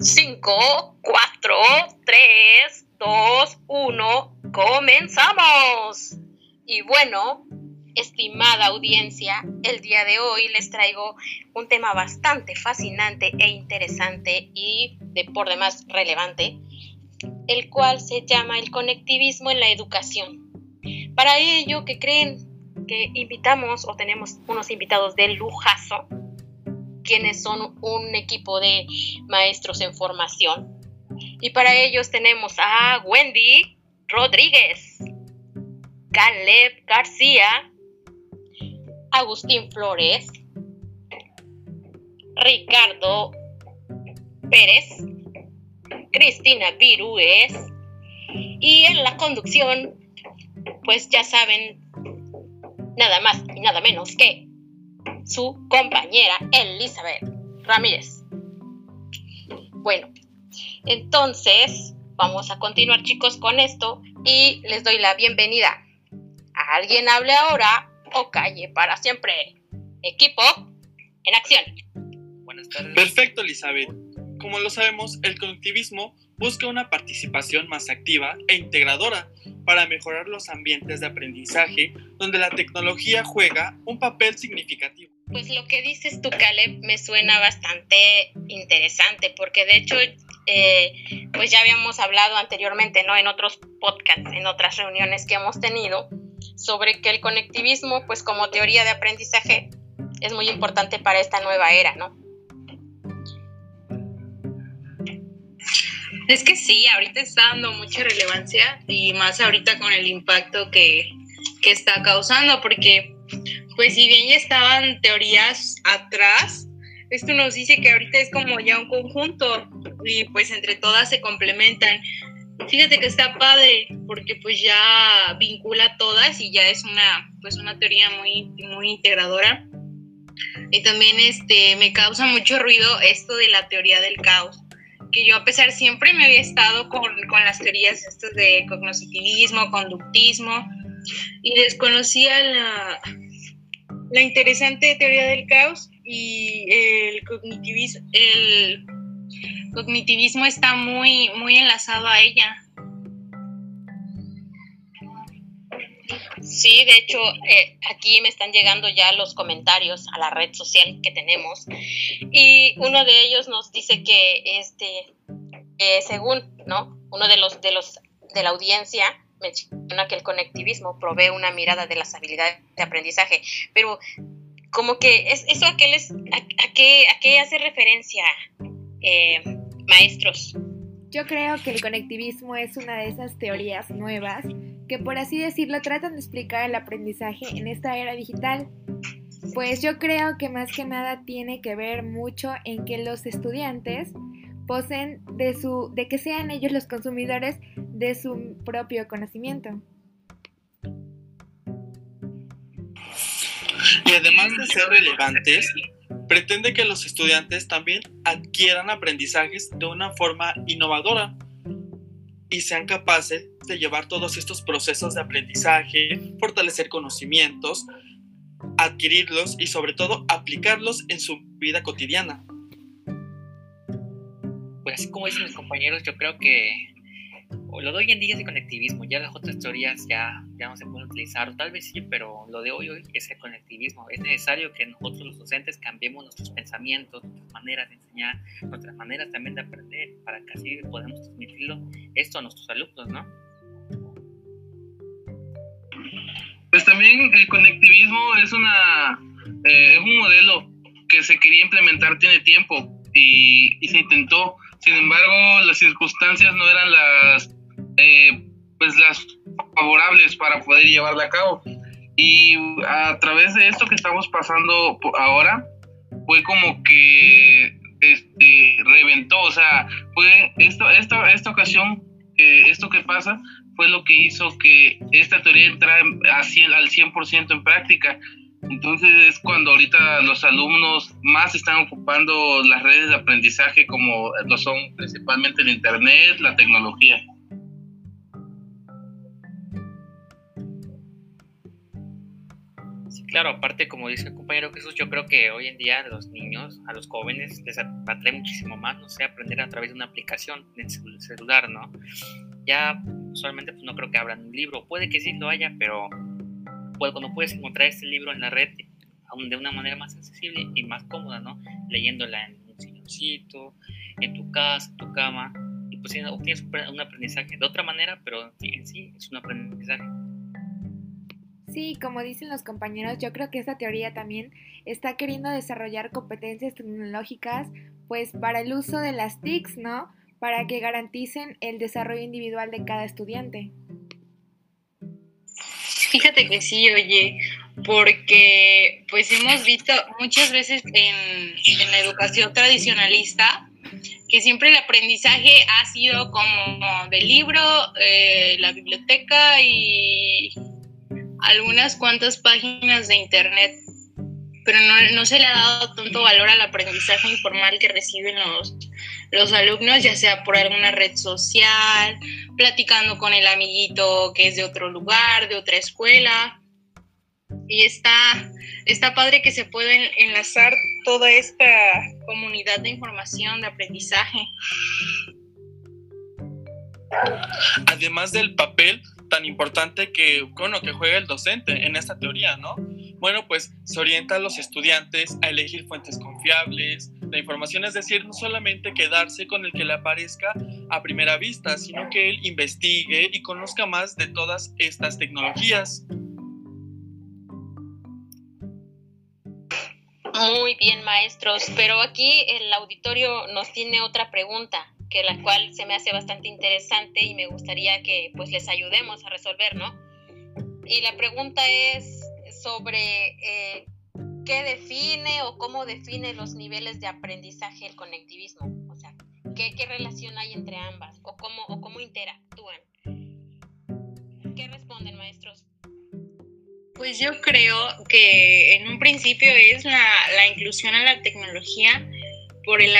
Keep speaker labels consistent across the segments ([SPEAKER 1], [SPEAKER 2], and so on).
[SPEAKER 1] 5, 4, 3, 2, 1, comenzamos. Y bueno, estimada audiencia, el día de hoy les traigo un tema bastante fascinante e interesante y de por demás relevante, el cual se llama el conectivismo en la educación. Para ello, que creen que invitamos o tenemos unos invitados de lujazo, quienes son un equipo de maestros en formación. Y para ellos tenemos a Wendy Rodríguez, Caleb García, Agustín Flores, Ricardo Pérez, Cristina Virúez y en la conducción, pues ya saben, nada más y nada menos que su compañera Elizabeth Ramírez. Bueno, entonces vamos a continuar chicos con esto y les doy la bienvenida. Alguien hable ahora o calle para siempre. Equipo, en acción.
[SPEAKER 2] Buenas tardes. Perfecto, Elizabeth. Como lo sabemos, el conectivismo busca una participación más activa e integradora para mejorar los ambientes de aprendizaje donde la tecnología juega un papel significativo.
[SPEAKER 1] Pues lo que dices tú, Caleb, me suena bastante interesante, porque de hecho, eh, pues ya habíamos hablado anteriormente, ¿no? En otros podcasts, en otras reuniones que hemos tenido, sobre que el conectivismo, pues como teoría de aprendizaje, es muy importante para esta nueva era, ¿no?
[SPEAKER 3] Es que sí, ahorita está dando mucha relevancia y más ahorita con el impacto que, que está causando, porque pues si bien ya estaban teorías atrás, esto nos dice que ahorita es como ya un conjunto y pues entre todas se complementan. Fíjate que está padre porque pues ya vincula todas y ya es una pues una teoría muy muy integradora. Y también este me causa mucho ruido esto de la teoría del caos, que yo a pesar siempre me había estado con, con las teorías estas de cognitivismo, conductismo y desconocía la, la interesante teoría del caos y el cognitivismo, está muy, muy enlazado a ella.
[SPEAKER 1] Sí, de hecho, eh, aquí me están llegando ya los comentarios a la red social que tenemos y uno de ellos nos dice que, este, eh, según, ¿no? Uno de los de los de la audiencia menciona que el conectivismo provee una mirada de las habilidades de aprendizaje, pero como que es eso a qué, les, a, qué, a qué hace referencia, eh, maestros.
[SPEAKER 4] Yo creo que el conectivismo es una de esas teorías nuevas que, por así decirlo, tratan de explicar el aprendizaje en esta era digital. Pues yo creo que más que nada tiene que ver mucho en que los estudiantes poseen de, su, de que sean ellos los consumidores de su propio conocimiento.
[SPEAKER 2] Y además de ser relevantes, pretende que los estudiantes también adquieran aprendizajes de una forma innovadora y sean capaces de llevar todos estos procesos de aprendizaje, fortalecer conocimientos, adquirirlos y sobre todo aplicarlos en su vida cotidiana
[SPEAKER 5] pues así como dicen mis compañeros, yo creo que lo de hoy en día es el conectivismo, ya las otras teorías ya, ya no se pueden utilizar, tal vez sí, pero lo de hoy, hoy es el conectivismo. Es necesario que nosotros los docentes cambiemos nuestros pensamientos, nuestras maneras de enseñar, nuestras maneras también de aprender, para que así podamos transmitirlo esto a nuestros alumnos, ¿no?
[SPEAKER 6] Pues también el conectivismo es, una, eh, es un modelo que se quería implementar tiene tiempo y, y se intentó sin embargo, las circunstancias no eran las, eh, pues las favorables para poder llevarla a cabo. Y a través de esto que estamos pasando ahora, fue como que este, reventó, o sea, fue esto, esta, esta ocasión, esto que pasa, fue lo que hizo que esta teoría entrara al 100% en práctica. Entonces es cuando ahorita los alumnos más están ocupando las redes de aprendizaje como lo son principalmente el Internet, la tecnología.
[SPEAKER 5] Claro, aparte, como dice el compañero Jesús, yo creo que hoy en día a los niños, a los jóvenes, les atrae muchísimo más, no sé, aprender a través de una aplicación en el celular, ¿no? Ya usualmente pues, no creo que abran un libro, puede que sí lo haya, pero pues, cuando puedes encontrar este libro en la red aún de una manera más accesible y más cómoda, ¿no? Leyéndola en un silloncito, en tu casa, en tu cama, y pues obtienes un aprendizaje de otra manera, pero en sí es un aprendizaje.
[SPEAKER 4] Sí, como dicen los compañeros, yo creo que esta teoría también está queriendo desarrollar competencias tecnológicas, pues para el uso de las TICs, ¿no? Para que garanticen el desarrollo individual de cada estudiante.
[SPEAKER 3] Fíjate que sí, oye, porque pues hemos visto muchas veces en, la educación tradicionalista que siempre el aprendizaje ha sido como del libro, eh, la biblioteca y algunas cuantas páginas de internet, pero no, no, se le ha dado tanto valor al aprendizaje informal que reciben los, los alumnos, ya sea por alguna red social, platicando con el amiguito que es de otro lugar, de otra escuela y está, está padre que se pueden enlazar toda esta comunidad de información, de aprendizaje.
[SPEAKER 2] Además del papel tan importante que, bueno, que juega el docente en esta teoría, ¿no? Bueno, pues se orienta a los estudiantes a elegir fuentes confiables, la información, es decir, no solamente quedarse con el que le aparezca a primera vista, sino que él investigue y conozca más de todas estas tecnologías.
[SPEAKER 1] Muy bien, maestros, pero aquí el auditorio nos tiene otra pregunta, que la cual se me hace bastante interesante y me gustaría que pues les ayudemos a resolver, ¿no? Y la pregunta es sobre eh, qué define o cómo define los niveles de aprendizaje el conectivismo, o sea, qué, qué relación hay entre ambas o cómo, o cómo interactúan. ¿Qué responden, maestros?
[SPEAKER 3] Pues yo creo que en un principio es la, la inclusión a la tecnología por el,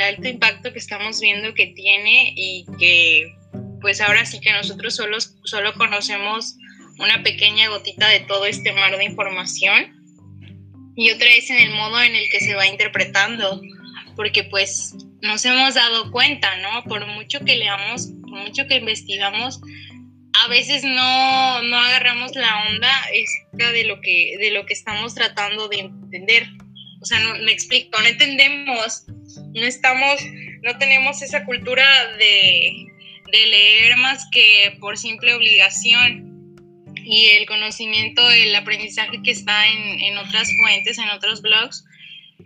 [SPEAKER 3] alto impacto que estamos viendo que tiene y que pues ahora sí que nosotros solo, solo conocemos una pequeña gotita de todo este mar de información y otra es en el modo en el que se va interpretando porque pues nos hemos dado cuenta, ¿no? Por mucho que leamos, por mucho que investigamos, a veces no, no agarramos la onda de lo que de lo que estamos tratando de entender. O sea, no me explico, no entendemos, no estamos, no tenemos esa cultura de, de leer más que por simple obligación. Y el conocimiento, el aprendizaje que está en, en otras fuentes, en otros blogs,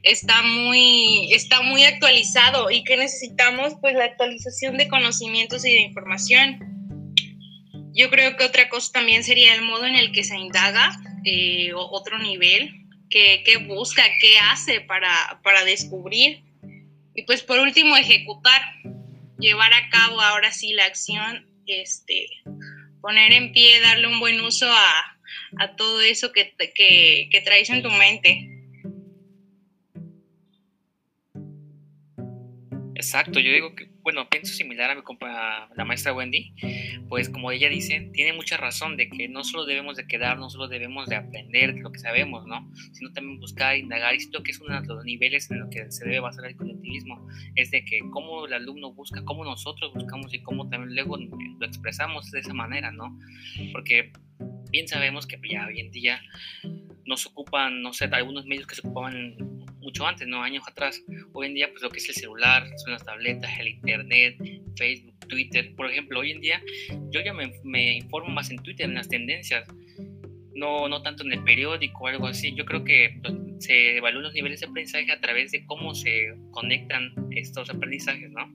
[SPEAKER 3] está muy, está muy actualizado y que necesitamos pues la actualización de conocimientos y de información yo creo que otra cosa también sería el modo en el que se indaga, eh, otro nivel, qué, busca, qué hace para, para descubrir. Y pues por último, ejecutar, llevar a cabo ahora sí la acción, este, poner en pie, darle un buen uso a, todo eso que, que traes en tu mente.
[SPEAKER 5] Exacto, yo digo que bueno, pienso similar a, mi la maestra Wendy, pues como ella dice, tiene mucha razón de que no solo debemos de quedar, no solo debemos de aprender lo que sabemos, ¿no? Sino también buscar, indagar, y siento que es uno de los niveles en los que se debe basar el colectivismo, es de que cómo el alumno busca, cómo nosotros buscamos y cómo también luego lo expresamos de esa manera, ¿no? Porque bien sabemos que ya hoy en día nos ocupan, no sé, algunos medios que se ocupaban mucho antes, ¿no? Años atrás. Hoy en día, pues lo que es el celular, son las tabletas, el internet, Facebook, Twitter. Por ejemplo, hoy en día yo ya me, informo más en Twitter, en las tendencias. No, no tanto en el periódico o algo así. Yo creo que se evalúan los niveles de aprendizaje a través de cómo se conectan estos aprendizajes, ¿no?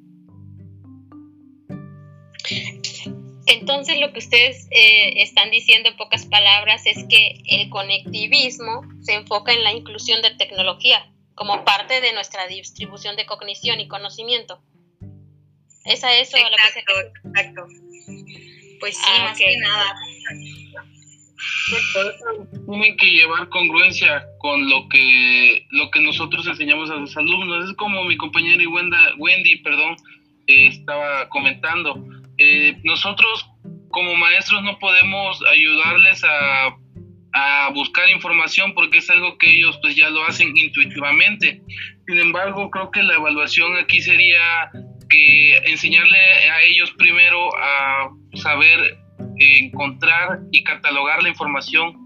[SPEAKER 1] Entonces lo que ustedes eh, están diciendo en pocas palabras es que el conectivismo se enfoca en la inclusión de tecnología como parte de nuestra distribución de cognición y conocimiento. ¿Es a eso
[SPEAKER 3] exacto, lo que se... Exacto. Pues sí, ah, más que nada.
[SPEAKER 6] Tiene que llevar congruencia con lo que lo que nosotros enseñamos a los alumnos. Es como mi compañera Wendy, perdón, eh, estaba comentando eh, nosotros como maestros no podemos ayudarles a, a buscar información porque es algo que ellos pues ya lo hacen intuitivamente. Sin embargo, creo que la evaluación aquí sería que enseñarle a ellos primero a saber encontrar y catalogar la información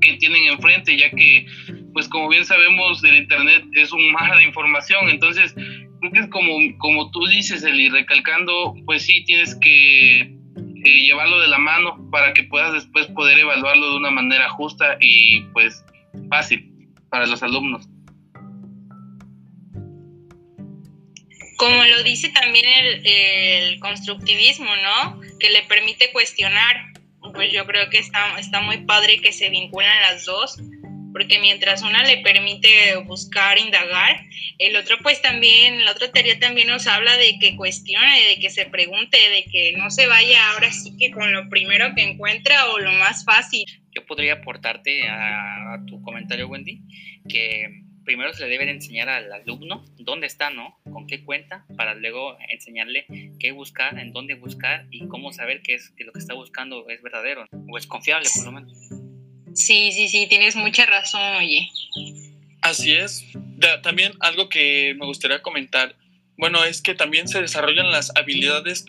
[SPEAKER 6] que tienen enfrente, ya que, pues como bien sabemos, del Internet es un mar de información, entonces creo que es como, como tú dices, Eli, recalcando, pues sí, tienes que llevarlo de la mano para que puedas después poder evaluarlo de una manera justa y pues fácil para los alumnos.
[SPEAKER 3] como lo dice también el, constructivismo, ¿no? Que le permite cuestionar. Pues yo creo que está, está muy padre que se vinculan las dos, porque mientras una le permite buscar, indagar, el otro pues también, la otra teoría también nos habla de que cuestione, de que se pregunte, de que no se vaya ahora sí que con lo primero que encuentra o lo más fácil.
[SPEAKER 5] Yo podría aportarte a, tu comentario, Wendy, que primero se le debe de enseñar al alumno dónde está, ¿no? Con qué cuenta, para luego enseñarle qué buscar, en dónde buscar y cómo saber que, es, que lo que está buscando es verdadero o es confiable, por lo menos.
[SPEAKER 3] Sí, sí, sí, tienes mucha razón, oye.
[SPEAKER 2] Así es. también algo que me gustaría comentar, bueno, es que también se desarrollan las habilidades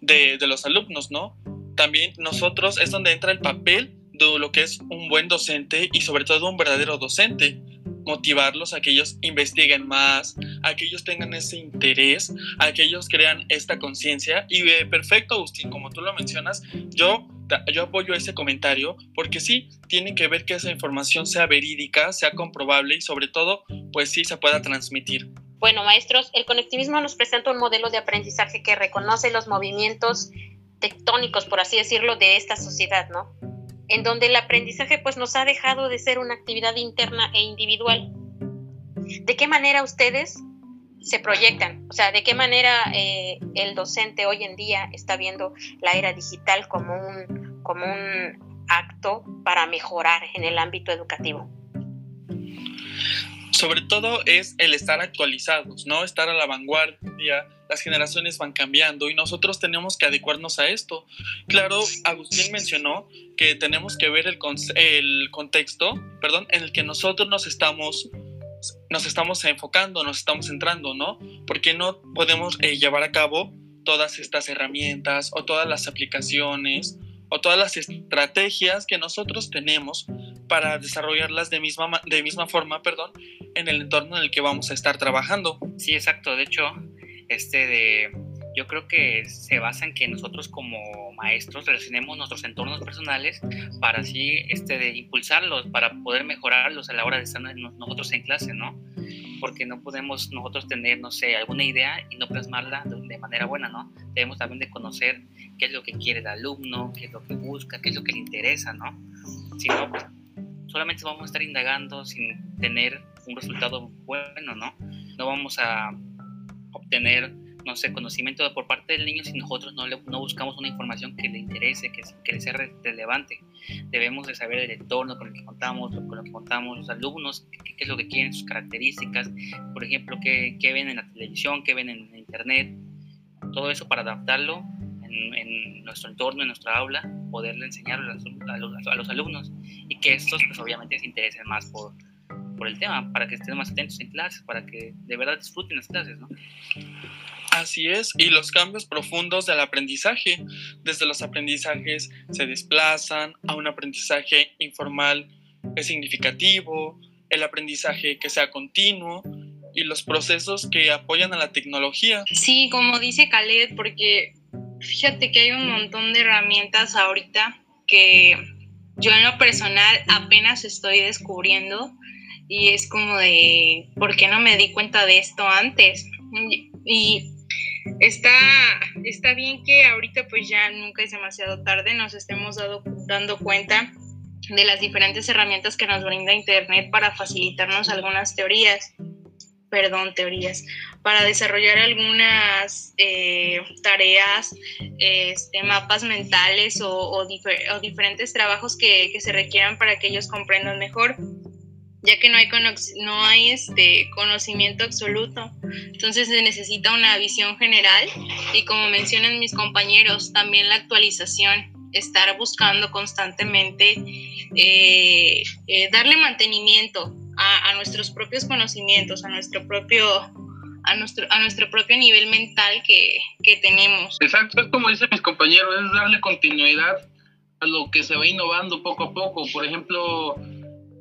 [SPEAKER 2] de, de los alumnos, ¿no? También nosotros es donde entra el papel de lo que es un buen docente y sobre todo un verdadero docente motivarlos a que ellos investiguen más, a que ellos tengan ese interés, a que ellos crean esta conciencia. Y eh, perfecto, Agustín, como tú lo mencionas, yo, yo apoyo ese comentario porque sí, tienen que ver que esa información sea verídica, sea comprobable y sobre todo, pues sí, se pueda transmitir.
[SPEAKER 1] Bueno, maestros, el conectivismo nos presenta un modelo de aprendizaje que reconoce los movimientos tectónicos, por así decirlo, de esta sociedad, ¿no? en donde el aprendizaje pues nos ha dejado de ser una actividad interna e individual. ¿De qué manera ustedes se proyectan? O sea, ¿de qué manera eh, el docente hoy en día está viendo la era digital como un, como un acto para mejorar en el ámbito educativo?
[SPEAKER 2] sobre todo es el estar actualizados, ¿no? Estar a la vanguardia, las generaciones van cambiando y nosotros tenemos que adecuarnos a esto. Claro, Agustín mencionó que tenemos que ver el, el contexto, perdón, en el que nosotros nos estamos nos estamos enfocando, nos estamos centrando, ¿no? Porque no podemos eh, llevar a cabo todas estas herramientas o todas las aplicaciones o todas las estrategias que nosotros tenemos para desarrollarlas de misma, de misma forma perdón, en el entorno en el que vamos a estar trabajando.
[SPEAKER 5] Sí, exacto. De hecho, este de, yo creo que se basa en que nosotros como maestros relacionemos nuestros entornos personales para así este, de impulsarlos, para poder mejorarlos a la hora de estar nosotros en clase, ¿no? Porque no podemos nosotros tener, no sé, alguna idea y no plasmarla de, manera buena, ¿no? Debemos también de conocer qué es lo que quiere el alumno, qué es lo que busca, qué es lo que le interesa, ¿no? Si no, pues solamente vamos a estar indagando sin tener un resultado bueno, ¿no? No vamos a obtener, no sé, conocimiento por parte del niño si nosotros no, le, no buscamos una información que le interese, que, que le sea relevante. Debemos de saber el entorno con el que contamos, con lo que contamos, los alumnos, qué, es lo que quieren, sus características, por ejemplo, qué, qué ven en la televisión, qué ven en internet, todo eso para adaptarlo en, nuestro entorno, en nuestra aula, poderle enseñar a los, alumnos y que estos pues obviamente se interesen más por, por el tema, para que estén más atentos en clases, para que de verdad disfruten las clases, ¿no?
[SPEAKER 2] Así es, y los cambios profundos del aprendizaje. Desde los aprendizajes se desplazan a un aprendizaje informal es significativo, el aprendizaje que sea continuo y los procesos que apoyan a la tecnología.
[SPEAKER 3] Sí, como dice Khaled, porque Fíjate que hay un montón de herramientas ahorita que yo en lo personal apenas estoy descubriendo y es como de, ¿por qué no me di cuenta de esto antes? Y está, está bien que ahorita pues ya nunca es demasiado tarde, nos estemos dando cuenta de las diferentes herramientas que nos brinda Internet para facilitarnos algunas teorías perdón, teorías, para desarrollar algunas eh, tareas, este, mapas mentales o, diferentes trabajos que, se requieran para que ellos comprendan mejor ya que no hay, no hay este conocimiento absoluto. Entonces se necesita una visión general y como mencionan mis compañeros, también la actualización, estar buscando constantemente eh, eh, darle mantenimiento a, nuestros propios conocimientos, a nuestro propio a nuestro, a nuestro propio nivel mental que, que tenemos.
[SPEAKER 6] Exacto, es como dicen mis compañeros, es darle continuidad a lo que se va innovando poco a poco. Por ejemplo,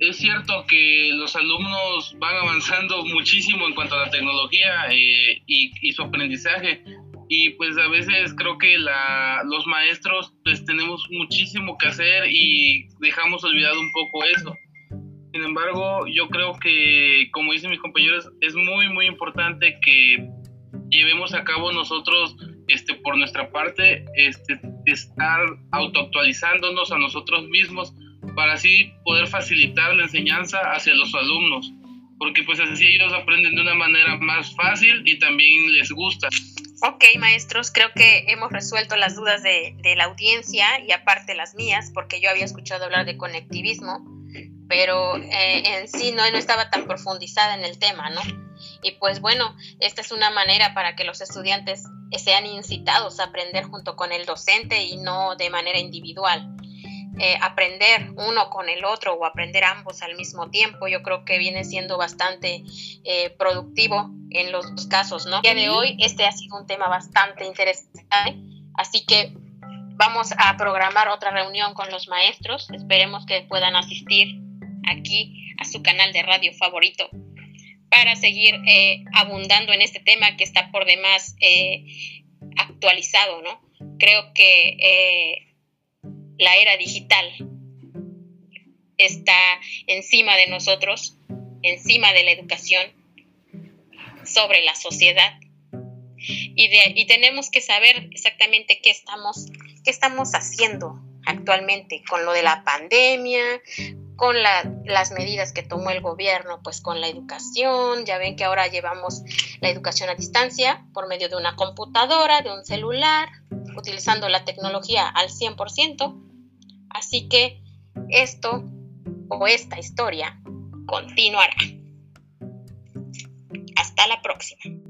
[SPEAKER 6] es cierto que los alumnos van avanzando muchísimo en cuanto a la tecnología eh, y, su aprendizaje. Y pues a veces creo que la, los maestros pues tenemos muchísimo que hacer y dejamos olvidado un poco eso. Sin embargo, yo creo que, como dicen mis compañeros, es muy, muy importante que llevemos a cabo nosotros, este, por nuestra parte, este, estar autoactualizándonos a nosotros mismos para así poder facilitar la enseñanza hacia los alumnos, porque pues así ellos aprenden de una manera más fácil y también les gusta.
[SPEAKER 1] Ok, maestros, creo que hemos resuelto las dudas de, la audiencia y aparte las mías, porque yo había escuchado hablar de conectivismo, pero eh, en sí no, no estaba tan profundizada en el tema, ¿no? Y pues bueno, esta es una manera para que los estudiantes sean incitados a aprender junto con el docente y no de manera individual. Eh, aprender uno con el otro o aprender ambos al mismo tiempo, yo creo que viene siendo bastante eh, productivo en los dos casos, ¿no? El día de hoy este ha sido un tema bastante interesante, así que vamos a programar otra reunión con los maestros, esperemos que puedan asistir aquí a su canal de radio favorito para seguir eh, abundando en este tema que está por demás actualizado, ¿no? Creo que la era digital está encima de nosotros, encima de la educación, sobre la sociedad. Y, tenemos que saber exactamente qué estamos, qué estamos haciendo actualmente con lo de la pandemia, con las medidas que tomó el gobierno, pues con la educación. Ya ven que ahora llevamos la educación a distancia por medio de una computadora, de un celular, utilizando la tecnología al 100%. Así que esto o esta historia continuará. Hasta la próxima.